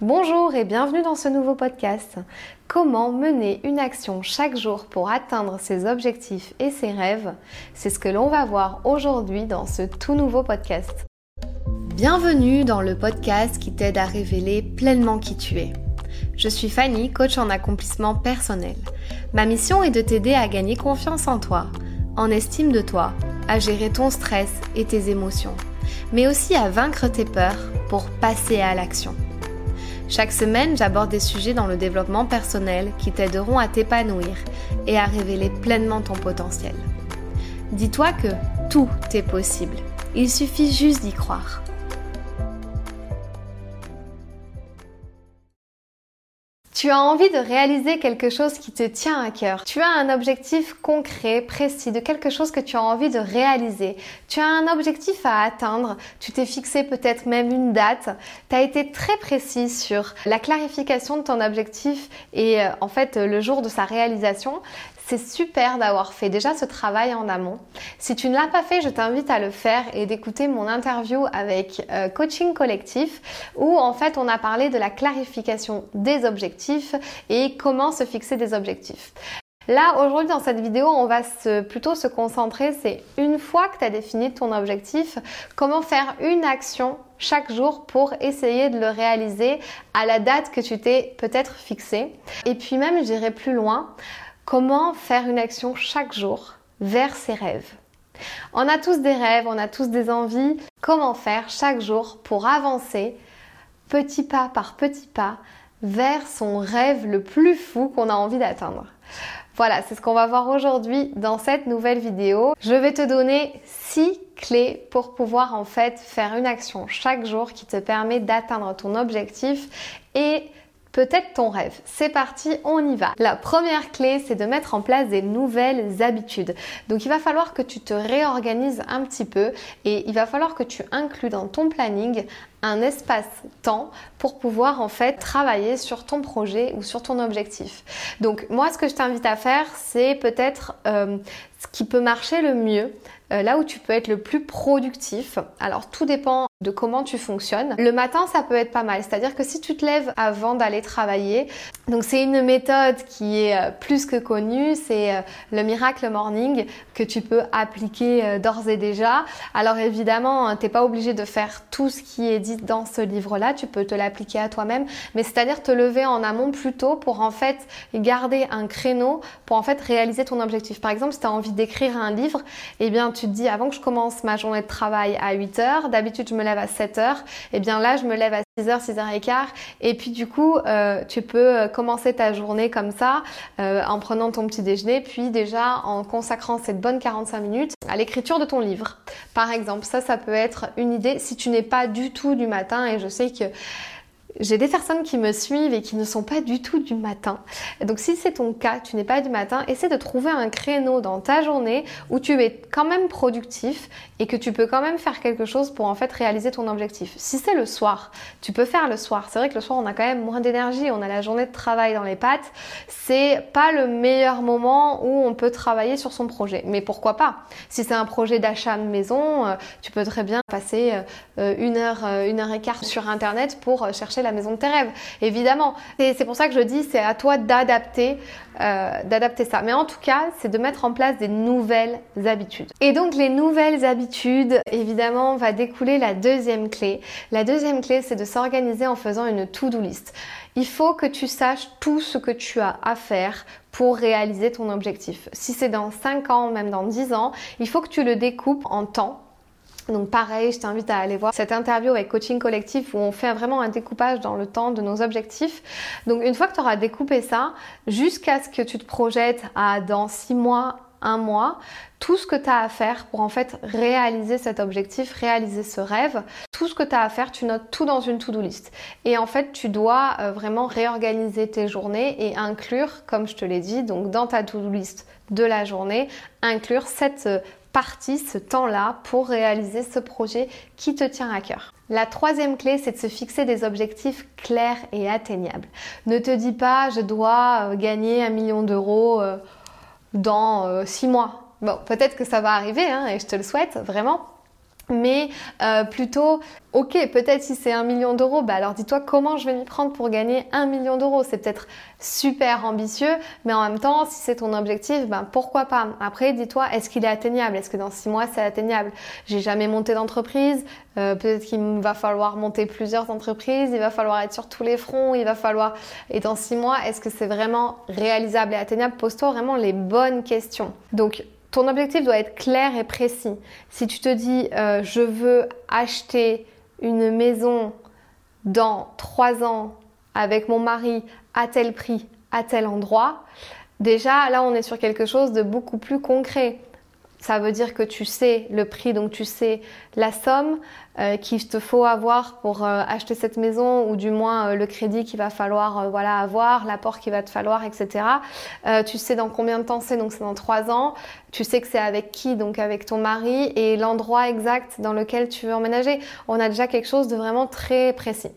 Bonjour et bienvenue dans ce nouveau podcast. Comment mener une action chaque jour pour atteindre ses objectifs et ses rêves? C'est ce que l'on va voir aujourd'hui dans ce tout nouveau podcast. Bienvenue dans le podcast qui t'aide à révéler pleinement qui tu es. Je suis Fanny, coach en accomplissement personnel. Ma mission est de t'aider à gagner confiance en toi, en estime de toi, à gérer ton stress et tes émotions, mais aussi à vaincre tes peurs pour passer à l'action. Chaque semaine, j'aborde des sujets dans le développement personnel qui t'aideront à t'épanouir et à révéler pleinement ton potentiel. Dis-toi que tout est possible. Il suffit juste d'y croire. Tu as envie de réaliser quelque chose qui te tient à cœur. Tu as un objectif concret, précis, de quelque chose que tu as envie de réaliser. Tu as un objectif à atteindre. Tu t'es fixé peut-être même une date. Tu as été très précis sur la clarification de ton objectif et euh, en fait le jour de sa réalisation. C'est super d'avoir fait déjà ce travail en amont. Si tu ne l'as pas fait, je t'invite à le faire et d'écouter mon interview avec euh, Coaching Collectif où en fait on a parlé de la clarification des objectifs et comment se fixer des objectifs. Là, aujourd'hui, dans cette vidéo, on va plutôt se concentrer, c'est une fois que tu as défini ton objectif, comment faire une action chaque jour pour essayer de le réaliser à la date que tu t'es peut-être fixée. Et puis même, j'irai plus loin. Comment faire une action chaque jour vers ses rêves? On a tous des rêves, on a tous des envies. Comment faire chaque jour pour avancer petit pas par petit pas vers son rêve le plus fou qu'on a envie d'atteindre? Voilà, c'est ce qu'on va voir aujourd'hui dans cette nouvelle vidéo. Je vais te donner 6 clés pour pouvoir en fait faire une action chaque jour qui te permet d'atteindre ton objectif et peut-être ton rêve. C'est parti, on y va. La première clé, c'est de mettre en place des nouvelles habitudes. Donc il va falloir que tu te réorganises un petit peu et il va falloir que tu inclues dans ton planning un espace-temps pour pouvoir en fait travailler sur ton projet ou sur ton objectif. Donc moi ce que je t'invite à faire c'est peut-être euh, ce qui peut marcher le mieux, euh, là où tu peux être le plus productif. Alors tout dépend de comment tu fonctionnes. Le matin, ça peut être pas mal. C'est-à-dire que si tu te lèves avant d'aller travailler, donc c'est une méthode qui est euh, plus que connue, c'est le miracle morning que tu peux appliquer d'ores et déjà. Alors évidemment, hein, t'es pas obligé de faire tout ce qui est dans ce livre-là, tu peux te l'appliquer à toi-même, mais c'est-à-dire te lever en amont plus tôt pour en fait garder un créneau pour en fait réaliser ton objectif. Par exemple, si tu as envie d'écrire un livre, eh bien tu te dis avant que je commence ma journée de travail à 8 heures, d'habitude je me lève à 7 heures, eh bien là je me lève à 6h, 6h15 et puis du coup euh, tu peux euh, commencer ta journée comme ça euh, en prenant ton petit déjeuner puis déjà en consacrant cette bonne 45 minutes à l'écriture de ton livre. Par exemple, ça ça peut être une idée si tu n'es pas du tout du matin et je sais que j'ai des personnes qui me suivent et qui ne sont pas du tout du matin. Donc si c'est ton cas, tu n'es pas du matin, essaie de trouver un créneau dans ta journée où tu es quand même productif et que tu peux quand même faire quelque chose pour en fait réaliser ton objectif. Si c'est le soir, tu peux faire le soir. C'est vrai que le soir on a quand même moins d'énergie, on a la journée de travail dans les pattes. C'est pas le meilleur moment où on peut travailler sur son projet. Mais pourquoi pas? Si c'est un projet d'achat de maison, euh, tu peux très bien passer euh, une heure, euh, une heure et quart sur internet pour chercher la maison de tes rêves, évidemment. C'est pour ça que je dis, c'est à toi d'adapter, euh, d'adapter ça. Mais en tout cas, c'est de mettre en place des nouvelles habitudes. Et donc les nouvelles habitudes, évidemment, va découler la deuxième clé. La deuxième clé, c'est de s'organiser en faisant une to-do list. Il faut que tu saches tout ce que tu as à faire pour réaliser ton objectif. Si c'est dans 5 ans, même dans 10 ans, il faut que tu le découpes en temps donc pareil, je t'invite à aller voir cette interview avec Coaching Collectif où on fait vraiment un découpage dans le temps de nos objectifs. Donc une fois que tu auras découpé ça, jusqu'à ce que tu te projettes à dans six mois, un mois, tout ce que tu as à faire pour en fait réaliser cet objectif, réaliser ce rêve, tout ce que tu as à faire, tu notes tout dans une to-do list. Et en fait, tu dois euh, vraiment réorganiser tes journées et inclure, comme je te l'ai dit, donc dans ta to-do list de la journée, inclure cette euh, partie, ce temps-là, pour réaliser ce projet qui te tient à cœur. La troisième clé, c'est de se fixer des objectifs clairs et atteignables. Ne te dis pas, je dois euh, gagner un million d'euros euh, dans euh, six mois. Bon, peut-être que ça va arriver, hein, et je te le souhaite vraiment. Mais euh, plutôt, ok, peut-être si c'est un million d'euros, bah alors dis-toi comment je vais m'y prendre pour gagner un million d'euros. C'est peut-être super ambitieux, mais en même temps, si c'est ton objectif, ben pourquoi pas? Après, dis-toi, est-ce qu'il est atteignable? Est-ce que dans six mois c'est atteignable? J'ai jamais monté d'entreprise, euh, peut-être qu'il va falloir monter plusieurs entreprises, il va falloir être sur tous les fronts, il va falloir. Et dans six mois, est-ce que c'est vraiment réalisable et atteignable? Pose-toi vraiment les bonnes questions. Donc ton objectif doit être clair et précis. Si tu te dis euh, je veux acheter une maison dans trois ans avec mon mari à tel prix, à tel endroit, déjà là on est sur quelque chose de beaucoup plus concret. Ça veut dire que tu sais le prix, donc tu sais la somme euh, qu'il te faut avoir pour euh, acheter cette maison, ou du moins euh, le crédit qu'il va falloir voilà avoir, l'apport qu'il va te falloir, etc. tu sais dans combien de temps c'est, donc c'est dans trois ans. Tu sais que c'est avec qui, donc avec ton mari, et l'endroit exact dans lequel tu veux emménager. On a déjà quelque chose de vraiment très précis.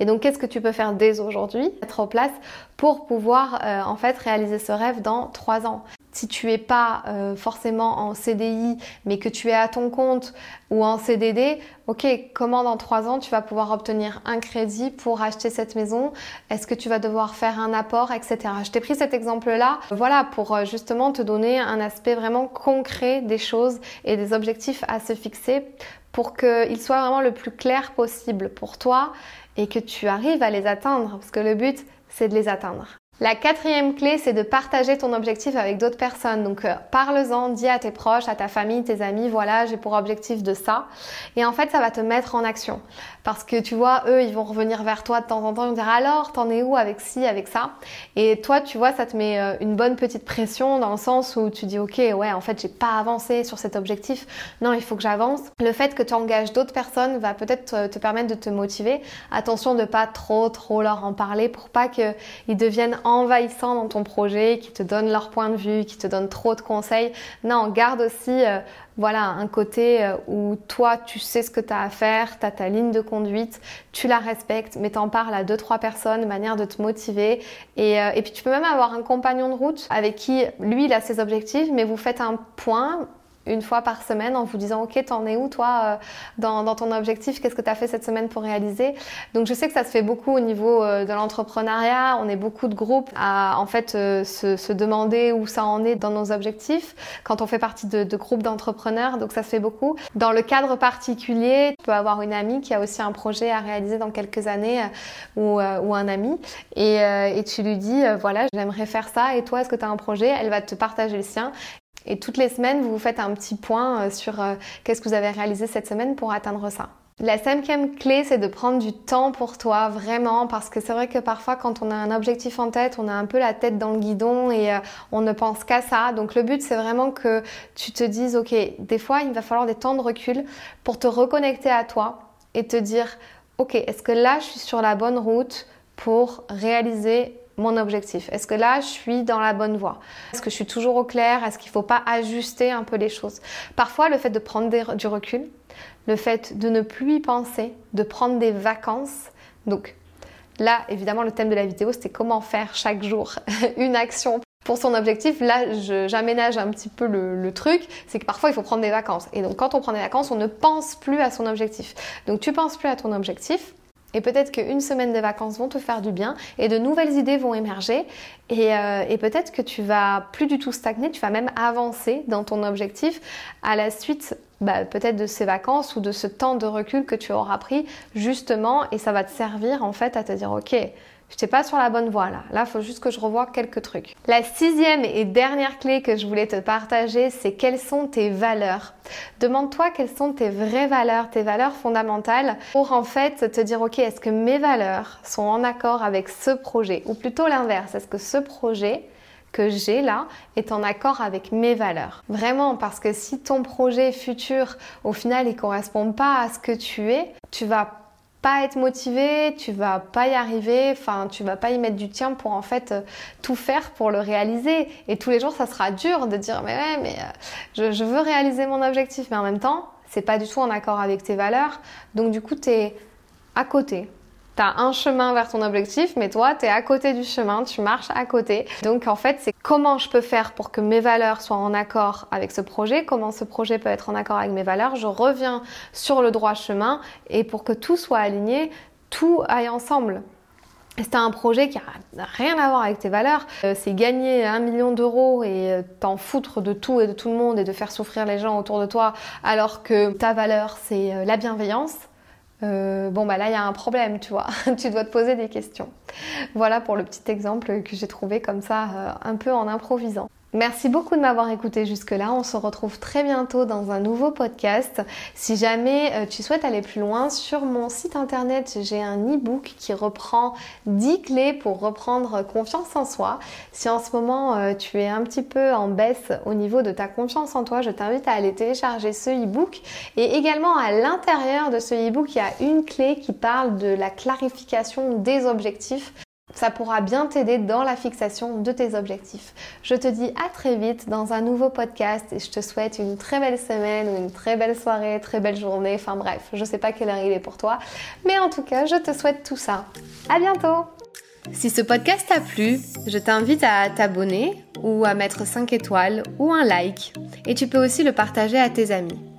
Et donc, qu'est-ce que tu peux faire dès aujourd'hui, être en place pour pouvoir en fait réaliser ce rêve dans trois ans? Si tu es pas euh, forcément en CDI, mais que tu es à ton compte ou en CDD, ok, comment dans trois ans tu vas pouvoir obtenir un crédit pour acheter cette maison? Est-ce que tu vas devoir faire un apport, etc. Je t'ai pris cet exemple-là, voilà, pour euh, justement te donner un aspect vraiment concret des choses et des objectifs à se fixer pour qu'ils soient vraiment le plus clair possible pour toi et que tu arrives à les atteindre, parce que le but, c'est de les atteindre. La quatrième clé, c'est de partager ton objectif avec d'autres personnes. Donc, euh, parle-en, dis à tes proches, à ta famille, tes amis, voilà, j'ai pour objectif de ça. Et en fait, ça va te mettre en action. Parce que tu vois, eux, ils vont revenir vers toi de temps en temps, ils vont dire alors, t'en es où avec ci, avec ça? Et toi, tu vois, ça te met euh, une bonne petite pression dans le sens où tu dis, ok, ouais, en fait, j'ai pas avancé sur cet objectif. Non, il faut que j'avance. Le fait que tu engages d'autres personnes va peut-être te permettre de te motiver. Attention de pas trop, trop leur en parler pour pas qu'ils deviennent envahissants dans ton projet, qui te donnent leur point de vue, qui te donnent trop de conseils. Non, garde aussi euh, voilà un côté euh, où toi tu sais ce que tu as à faire, tu as ta ligne de conduite, tu la respectes, mais t'en parles à deux trois personnes, manière de te motiver euh, et puis tu peux même avoir un compagnon de route avec qui lui il a ses objectifs, mais vous faites un point une fois par semaine en vous disant ok t'en es où toi euh, dans, dans, ton objectif? Qu'est-ce que tu as fait cette semaine pour réaliser? Donc je sais que ça se fait beaucoup au niveau euh, de l'entrepreneuriat. On est beaucoup de groupes à en fait euh, se, se, demander où ça en est dans nos objectifs. Quand on fait partie de, de groupes d'entrepreneurs donc ça se fait beaucoup. Dans le cadre particulier tu peux avoir une amie qui a aussi un projet à réaliser dans quelques années ou, ou un ami. Et, et tu lui dis voilà j'aimerais faire ça. Et toi est-ce que tu as un projet? Elle va te partager le sien et toutes les semaines, vous vous faites un petit point euh, sur euh, qu'est-ce que vous avez réalisé cette semaine pour atteindre ça. La cinquième clé, c'est de prendre du temps pour toi, vraiment, parce que c'est vrai que parfois, quand on a un objectif en tête, on a un peu la tête dans le guidon et euh, on ne pense qu'à ça. Donc le but, c'est vraiment que tu te dises, ok, des fois, il va falloir des temps de recul pour te reconnecter à toi et te dire, ok, est-ce que là, je suis sur la bonne route pour réaliser mon objectif Est-ce que là, je suis dans la bonne voie? Est-ce que je suis toujours au clair? Est-ce qu'il ne faut pas ajuster un peu les choses? Parfois, le fait de prendre du recul, le fait de ne plus y penser, de prendre des vacances, donc là, évidemment, le thème de la vidéo, c'était comment faire chaque jour une action pour son objectif. Là, j'aménage un petit peu le, le truc, c'est que parfois il faut prendre des vacances. Et donc quand on prend des vacances, on ne pense plus à son objectif. Donc tu penses plus à ton objectif, et peut-être qu'une semaine de vacances vont te faire du bien et de nouvelles idées vont émerger. Et, euh, et peut-être que tu vas plus du tout stagner, tu vas même avancer dans ton objectif à la suite bah, peut-être de ces vacances ou de ce temps de recul que tu auras pris justement. Et ça va te servir en fait à te dire ok, je n'étais pas sur la bonne voie là. Là, il faut juste que je revoie quelques trucs. La sixième et dernière clé que je voulais te partager, c'est quelles sont tes valeurs? Demande-toi quelles sont tes vraies valeurs, tes valeurs fondamentales pour en fait te dire ok, est-ce que mes valeurs sont en accord avec ce projet? Ou plutôt l'inverse, est-ce que ce projet que j'ai là est en accord avec mes valeurs. Vraiment, parce que si ton projet futur, au final, il correspond pas à ce que tu es, tu vas pas être motivé, tu vas pas y arriver, enfin tu vas pas y mettre du tien pour en fait tout faire pour le réaliser. Et tous les jours ça sera dur de dire mais ouais mais euh, je, veux réaliser mon objectif, mais en même temps c'est pas du tout en accord avec tes valeurs, donc du coup tu es à côté. Tu as un chemin vers ton objectif, mais toi, tu es à côté du chemin, tu marches à côté. Donc en fait, c'est comment je peux faire pour que mes valeurs soient en accord avec ce projet, comment ce projet peut être en accord avec mes valeurs. Je reviens sur le droit chemin et pour que tout soit aligné, tout aille ensemble. C'est un projet qui n'a rien à voir avec tes valeurs, euh, c'est gagner un million d'euros et euh, t'en foutre de tout et de tout le monde et de faire souffrir les gens autour de toi alors que ta valeur c'est euh, la bienveillance, bon bah là il y a un problème, tu vois. tu dois te poser des questions. Voilà pour le petit exemple que j'ai trouvé comme ça un peu en improvisant. Merci beaucoup de m'avoir écouté jusque-là. On se retrouve très bientôt dans un nouveau podcast. Si jamais euh, tu souhaites aller plus loin, sur mon site internet, j'ai un e-book qui reprend 10 clés pour reprendre confiance en soi. Si en ce moment euh, tu es un petit peu en baisse au niveau de ta confiance en toi, je t'invite à aller télécharger ce e-book. Et également à l'intérieur de ce e-book, il y a une clé qui parle de la clarification des objectifs. Ça pourra bien t'aider dans la fixation de tes objectifs. Je te dis à très vite dans un nouveau podcast et je te souhaite une très belle semaine ou une très belle soirée, très belle journée. Enfin bref, je sais pas quelle heure il est pour toi, mais en tout cas, je te souhaite tout ça. À bientôt! Si ce podcast t'a plu, je t'invite à t'abonner ou à mettre 5 étoiles ou un like. Et tu peux aussi le partager à tes amis.